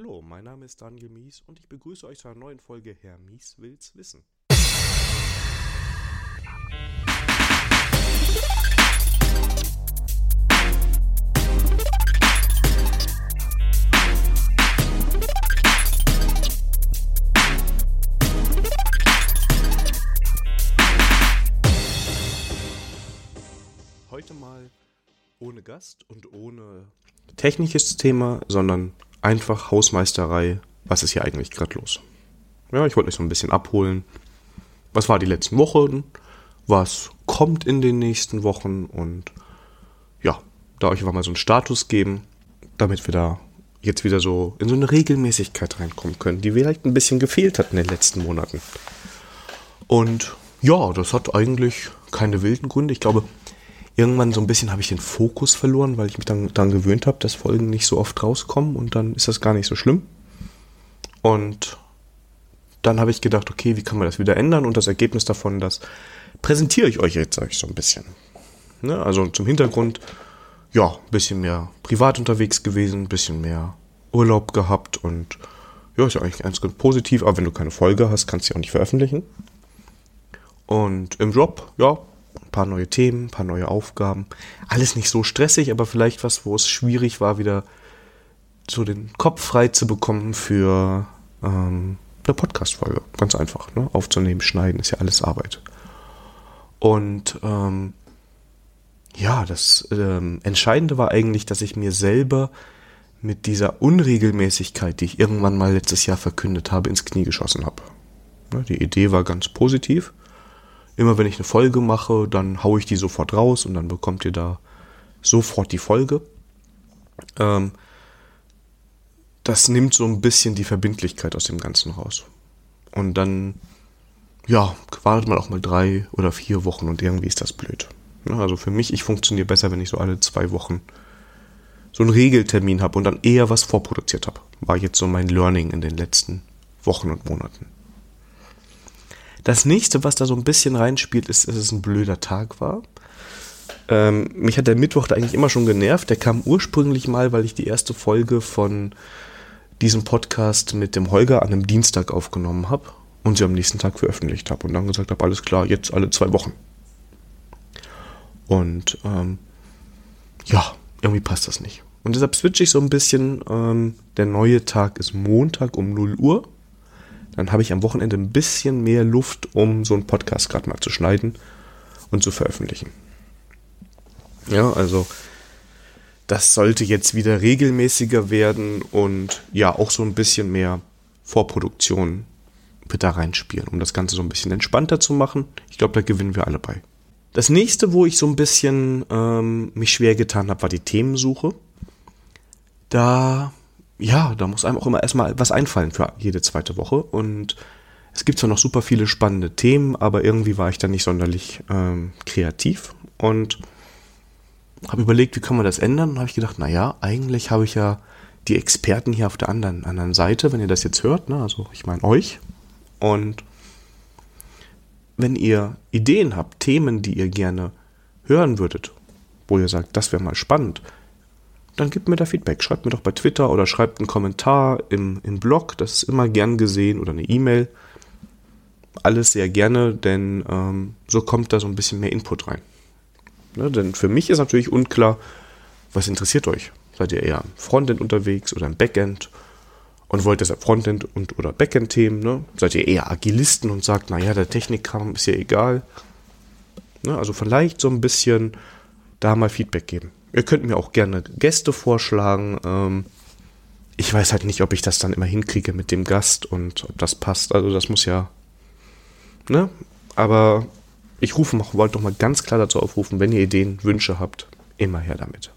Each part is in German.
Hallo, mein Name ist Daniel Mies und ich begrüße euch zu einer neuen Folge Herr Mies will's wissen. Heute mal ohne Gast und ohne technisches Thema, sondern einfach Hausmeisterei. Was ist hier eigentlich gerade los? Ja, ich wollte euch so ein bisschen abholen. Was war die letzten Wochen? Was kommt in den nächsten Wochen? Und ja, da euch einfach mal so einen Status geben, damit wir da jetzt wieder so in so eine Regelmäßigkeit reinkommen können, die vielleicht ein bisschen gefehlt hat in den letzten Monaten. Und ja, das hat eigentlich keine wilden Gründe. Ich glaube, irgendwann so ein bisschen habe ich den Fokus verloren, weil ich mich dann daran gewöhnt habe, dass Folgen nicht so oft rauskommen und dann ist das gar nicht so schlimm. Und dann habe ich gedacht, okay, wie kann man das wieder ändern? Und das Ergebnis davon, das präsentiere ich euch jetzt euch so ein bisschen. Ne? Also zum Hintergrund, ja, ein bisschen mehr privat unterwegs gewesen, ein bisschen mehr Urlaub gehabt und ja, ist ja eigentlich ganz, ganz positiv, aber wenn du keine Folge hast, kannst du sie auch nicht veröffentlichen. Und im Job, ja, paar neue Themen, ein paar neue Aufgaben. Alles nicht so stressig, aber vielleicht was, wo es schwierig war, wieder so den Kopf frei zu bekommen für ähm, eine Podcast-Folge. Ganz einfach, ne? Aufzunehmen, schneiden, ist ja alles Arbeit. Und ähm, ja, das ähm, Entscheidende war eigentlich, dass ich mir selber mit dieser Unregelmäßigkeit, die ich irgendwann mal letztes Jahr verkündet habe, ins Knie geschossen habe. Ne, die Idee war ganz positiv immer wenn ich eine Folge mache, dann haue ich die sofort raus und dann bekommt ihr da sofort die Folge. Ähm, das nimmt so ein bisschen die Verbindlichkeit aus dem Ganzen raus. Und dann, ja, wartet man auch mal drei oder vier Wochen und irgendwie ist das blöd. Also für mich, ich funktioniere besser, wenn ich so alle zwei Wochen so einen Regeltermin habe und dann eher was vorproduziert habe. War jetzt so mein Learning in den letzten Wochen und Monaten. Das nächste, was da so ein bisschen reinspielt, ist, dass es ein blöder Tag war. Ähm, mich hat der Mittwoch da eigentlich immer schon genervt. Der kam ursprünglich mal, weil ich die erste Folge von diesem Podcast mit dem Holger an einem Dienstag aufgenommen habe und sie am nächsten Tag veröffentlicht habe und dann gesagt habe, alles klar, jetzt alle zwei Wochen. Und ähm, ja, irgendwie passt das nicht. Und deshalb switche ich so ein bisschen. Ähm, der neue Tag ist Montag um 0 Uhr dann habe ich am Wochenende ein bisschen mehr Luft, um so einen Podcast gerade mal zu schneiden und zu veröffentlichen. Ja, also das sollte jetzt wieder regelmäßiger werden und ja, auch so ein bisschen mehr Vorproduktion wird da reinspielen, um das Ganze so ein bisschen entspannter zu machen. Ich glaube, da gewinnen wir alle bei. Das nächste, wo ich so ein bisschen ähm, mich schwer getan habe, war die Themensuche. Da ja, da muss einem auch immer erstmal was einfallen für jede zweite Woche. Und es gibt zwar noch super viele spannende Themen, aber irgendwie war ich da nicht sonderlich ähm, kreativ und habe überlegt, wie kann man das ändern? Und habe ich gedacht, naja, eigentlich habe ich ja die Experten hier auf der anderen, anderen Seite, wenn ihr das jetzt hört, ne? also ich meine euch. Und wenn ihr Ideen habt, Themen, die ihr gerne hören würdet, wo ihr sagt, das wäre mal spannend, dann gebt mir da Feedback. Schreibt mir doch bei Twitter oder schreibt einen Kommentar im, im Blog. Das ist immer gern gesehen oder eine E-Mail. Alles sehr gerne, denn ähm, so kommt da so ein bisschen mehr Input rein. Ne, denn für mich ist natürlich unklar, was interessiert euch? Seid ihr eher im Frontend unterwegs oder im Backend und wollt deshalb Frontend und oder Backend-Themen? Ne? Seid ihr eher Agilisten und sagt, naja, der Technikkram ist ja egal? Ne? Also vielleicht so ein bisschen da mal Feedback geben. Ihr könnt mir auch gerne Gäste vorschlagen. Ähm, ich weiß halt nicht, ob ich das dann immer hinkriege mit dem Gast und ob das passt. Also das muss ja. Ne? Aber ich rufe noch, wollte doch mal ganz klar dazu aufrufen, wenn ihr Ideen, Wünsche habt, immer her damit.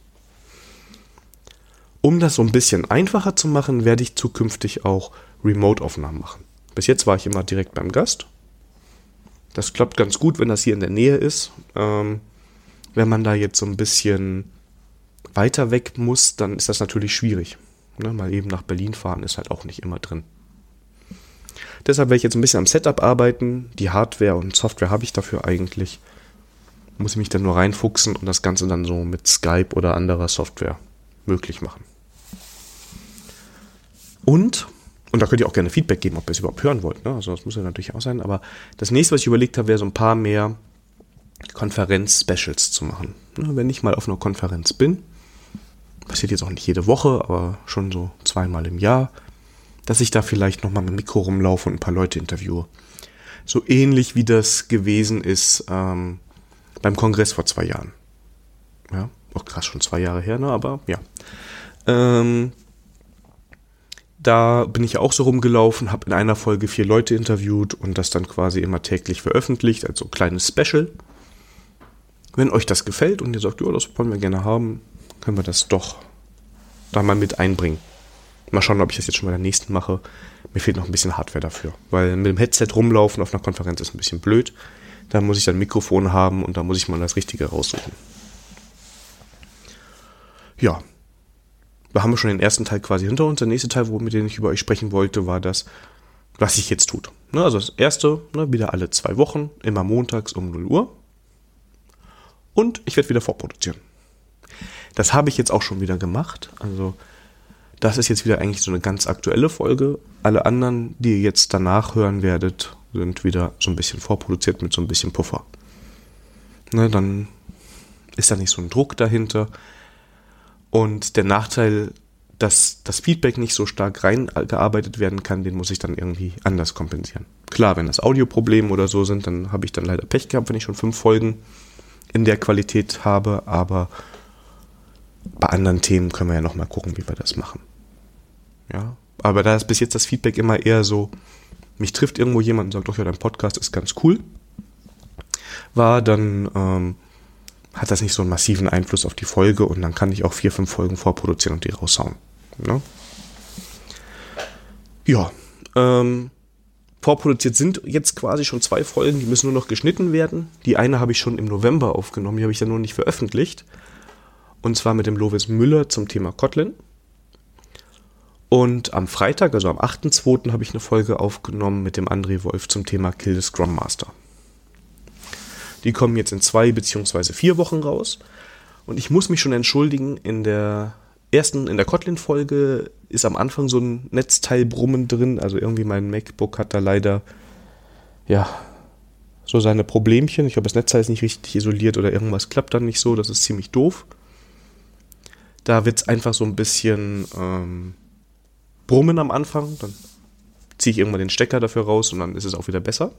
Um das so ein bisschen einfacher zu machen, werde ich zukünftig auch Remote-Aufnahmen machen. Bis jetzt war ich immer direkt beim Gast. Das klappt ganz gut, wenn das hier in der Nähe ist. Ähm, wenn man da jetzt so ein bisschen weiter weg muss, dann ist das natürlich schwierig. Ne, mal eben nach Berlin fahren ist halt auch nicht immer drin. Deshalb werde ich jetzt ein bisschen am Setup arbeiten. Die Hardware und Software habe ich dafür eigentlich. Muss ich mich dann nur reinfuchsen und das Ganze dann so mit Skype oder anderer Software möglich machen. Und, und da könnt ihr auch gerne Feedback geben, ob ihr es überhaupt hören wollt. Ne? Also das muss ja natürlich auch sein. Aber das nächste, was ich überlegt habe, wäre so ein paar mehr Konferenz-Specials zu machen. Ne? Wenn ich mal auf einer Konferenz bin, passiert jetzt auch nicht jede Woche, aber schon so zweimal im Jahr, dass ich da vielleicht nochmal mit dem Mikro rumlaufe und ein paar Leute interviewe. So ähnlich wie das gewesen ist ähm, beim Kongress vor zwei Jahren. Ja, auch krass, schon zwei Jahre her, ne? aber ja. Ähm, da bin ich auch so rumgelaufen, habe in einer Folge vier Leute interviewt und das dann quasi immer täglich veröffentlicht, also kleines Special. Wenn euch das gefällt und ihr sagt, ja, das wollen wir gerne haben, können wir das doch da mal mit einbringen. Mal schauen, ob ich das jetzt schon bei der nächsten mache. Mir fehlt noch ein bisschen Hardware dafür. Weil mit dem Headset rumlaufen auf einer Konferenz ist ein bisschen blöd. Da muss ich dann ein Mikrofon haben und da muss ich mal das Richtige raussuchen. Ja. Da haben wir schon den ersten Teil quasi hinter uns. Der nächste Teil, mit dem ich über euch sprechen wollte, war das, was sich jetzt tut. Ne, also das erste, ne, wieder alle zwei Wochen, immer montags um 0 Uhr. Und ich werde wieder vorproduzieren. Das habe ich jetzt auch schon wieder gemacht. Also das ist jetzt wieder eigentlich so eine ganz aktuelle Folge. Alle anderen, die ihr jetzt danach hören werdet, sind wieder so ein bisschen vorproduziert mit so ein bisschen Puffer. Ne, dann ist da nicht so ein Druck dahinter. Und der Nachteil, dass das Feedback nicht so stark reingearbeitet werden kann, den muss ich dann irgendwie anders kompensieren. Klar, wenn das Audioprobleme oder so sind, dann habe ich dann leider Pech gehabt, wenn ich schon fünf Folgen in der Qualität habe, aber bei anderen Themen können wir ja nochmal gucken, wie wir das machen. Ja, aber da ist bis jetzt das Feedback immer eher so, mich trifft irgendwo jemand und sagt, doch ja, dein Podcast ist ganz cool, war, dann ähm, hat das nicht so einen massiven Einfluss auf die Folge und dann kann ich auch vier, fünf Folgen vorproduzieren und die raushauen. Ne? Ja, ähm, vorproduziert sind jetzt quasi schon zwei Folgen, die müssen nur noch geschnitten werden. Die eine habe ich schon im November aufgenommen, die habe ich dann nur nicht veröffentlicht. Und zwar mit dem Lovis Müller zum Thema Kotlin. Und am Freitag, also am 8.2., habe ich eine Folge aufgenommen mit dem André Wolf zum Thema Kill the Scrum Master. Die kommen jetzt in zwei beziehungsweise vier Wochen raus. Und ich muss mich schon entschuldigen, in der ersten, in der Kotlin-Folge ist am Anfang so ein Netzteilbrummen drin. Also irgendwie mein MacBook hat da leider, ja, so seine Problemchen. Ich glaube, das Netzteil ist nicht richtig isoliert oder irgendwas klappt dann nicht so. Das ist ziemlich doof. Da wird es einfach so ein bisschen ähm, brummen am Anfang. Dann ziehe ich irgendwann den Stecker dafür raus und dann ist es auch wieder besser.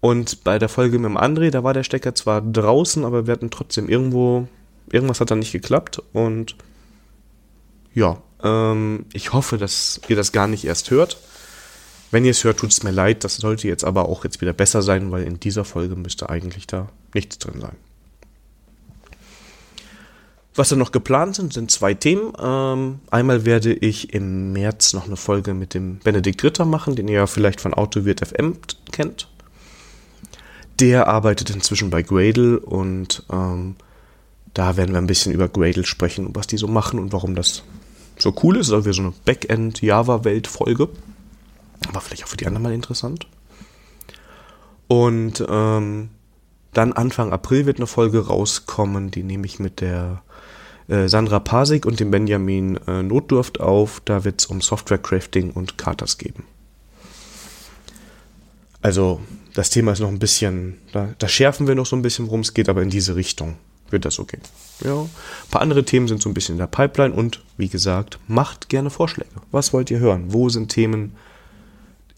Und bei der Folge mit dem André, da war der Stecker zwar draußen, aber wir hatten trotzdem irgendwo, irgendwas hat dann nicht geklappt. Und ja, ähm, ich hoffe, dass ihr das gar nicht erst hört. Wenn ihr es hört, tut es mir leid. Das sollte jetzt aber auch jetzt wieder besser sein, weil in dieser Folge müsste eigentlich da nichts drin sein. Was dann noch geplant sind, sind zwei Themen. Ähm, einmal werde ich im März noch eine Folge mit dem Benedikt Ritter machen, den ihr ja vielleicht von Autowirt FM kennt. Der arbeitet inzwischen bei Gradle und ähm, da werden wir ein bisschen über Gradle sprechen, was die so machen und warum das so cool ist. Also wir so eine Backend-Java-Welt-Folge. Aber vielleicht auch für die anderen mal interessant. Und ähm, dann Anfang April wird eine Folge rauskommen, die nehme ich mit der äh, Sandra Pasik und dem Benjamin äh, Notdurft auf. Da wird es um Software-Crafting und Katas geben. Also das Thema ist noch ein bisschen, da, da schärfen wir noch so ein bisschen, worum es geht, aber in diese Richtung wird das so gehen. Ja, ein paar andere Themen sind so ein bisschen in der Pipeline und wie gesagt, macht gerne Vorschläge. Was wollt ihr hören? Wo sind Themen,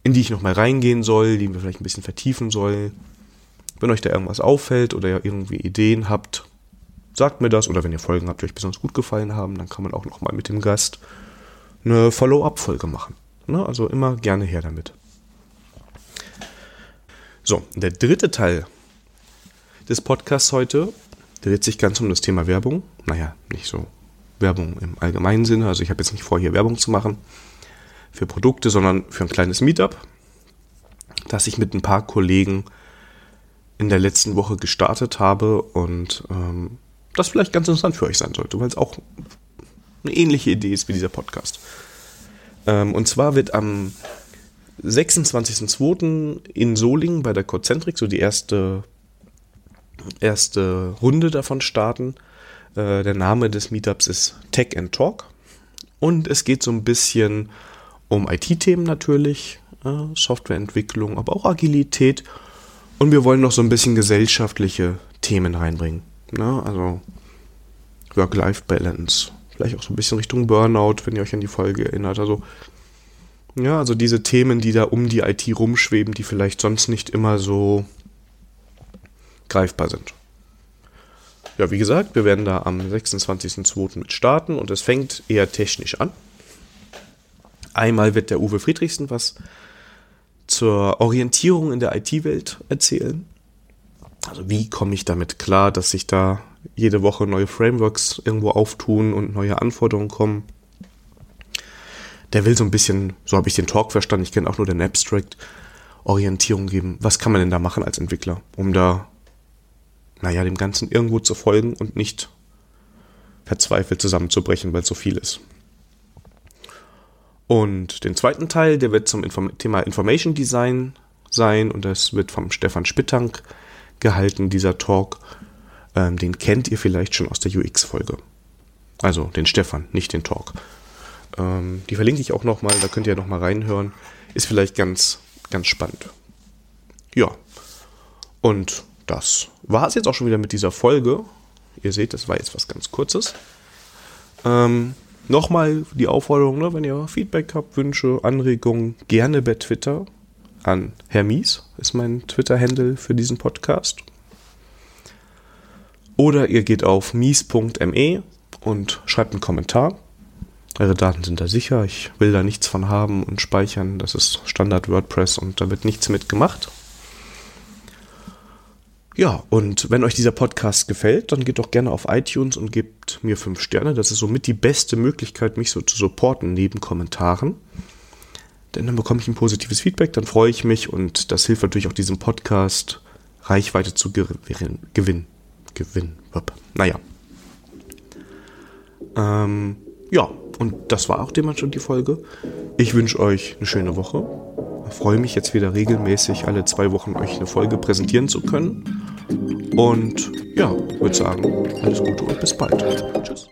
in die ich nochmal reingehen soll, die wir vielleicht ein bisschen vertiefen soll? Wenn euch da irgendwas auffällt oder ihr irgendwie Ideen habt, sagt mir das. Oder wenn ihr Folgen habt, die euch besonders gut gefallen haben, dann kann man auch nochmal mit dem Gast eine Follow-up-Folge machen. Ne? Also immer gerne her damit. So, der dritte Teil des Podcasts heute dreht sich ganz um das Thema Werbung. Naja, nicht so Werbung im allgemeinen Sinne. Also ich habe jetzt nicht vor, hier Werbung zu machen für Produkte, sondern für ein kleines Meetup, das ich mit ein paar Kollegen in der letzten Woche gestartet habe und ähm, das vielleicht ganz interessant für euch sein sollte, weil es auch eine ähnliche Idee ist wie dieser Podcast. Ähm, und zwar wird am 26.02. in Solingen bei der Concentric so die erste, erste Runde davon starten. Äh, der Name des Meetups ist Tech and Talk. Und es geht so ein bisschen um IT-Themen natürlich, äh, Softwareentwicklung, aber auch Agilität. Und wir wollen noch so ein bisschen gesellschaftliche Themen reinbringen. Ne? Also Work-Life-Balance. Vielleicht auch so ein bisschen Richtung Burnout, wenn ihr euch an die Folge erinnert. Also, ja, also diese Themen, die da um die IT rumschweben, die vielleicht sonst nicht immer so greifbar sind. Ja, wie gesagt, wir werden da am 26.02. mit starten und es fängt eher technisch an. Einmal wird der Uwe Friedrichsen was zur Orientierung in der IT-Welt erzählen. Also wie komme ich damit klar, dass sich da jede Woche neue Frameworks irgendwo auftun und neue Anforderungen kommen. Der will so ein bisschen, so habe ich den Talk verstanden, ich kenne auch nur den Abstract, Orientierung geben. Was kann man denn da machen als Entwickler, um da naja, dem Ganzen irgendwo zu folgen und nicht verzweifelt zusammenzubrechen, weil es so viel ist. Und den zweiten Teil, der wird zum Inform Thema Information Design sein und das wird vom Stefan Spittank gehalten, dieser Talk. Ähm, den kennt ihr vielleicht schon aus der UX-Folge. Also den Stefan, nicht den Talk. Ähm, die verlinke ich auch nochmal, da könnt ihr nochmal reinhören. Ist vielleicht ganz, ganz spannend. Ja. Und das war es jetzt auch schon wieder mit dieser Folge. Ihr seht, das war jetzt was ganz Kurzes. Ähm, Nochmal die Aufforderung, ne, wenn ihr Feedback habt, Wünsche, Anregungen, gerne bei Twitter an Hermies, ist mein Twitter-Handle für diesen Podcast. Oder ihr geht auf mies.me und schreibt einen Kommentar. Eure Daten sind da sicher. Ich will da nichts von haben und speichern. Das ist Standard WordPress und da wird nichts mit gemacht. Ja, und wenn euch dieser Podcast gefällt, dann geht doch gerne auf iTunes und gebt mir fünf Sterne. Das ist somit die beste Möglichkeit, mich so zu supporten neben Kommentaren. Denn dann bekomme ich ein positives Feedback, dann freue ich mich und das hilft natürlich auch diesem Podcast Reichweite zu gewinnen. Gewinn. Naja. Ähm, ja, und das war auch schon die Folge. Ich wünsche euch eine schöne Woche. Ich freue mich jetzt wieder regelmäßig alle zwei Wochen euch eine Folge präsentieren zu können. Und ja, würde sagen, alles Gute und bis bald. Tschüss.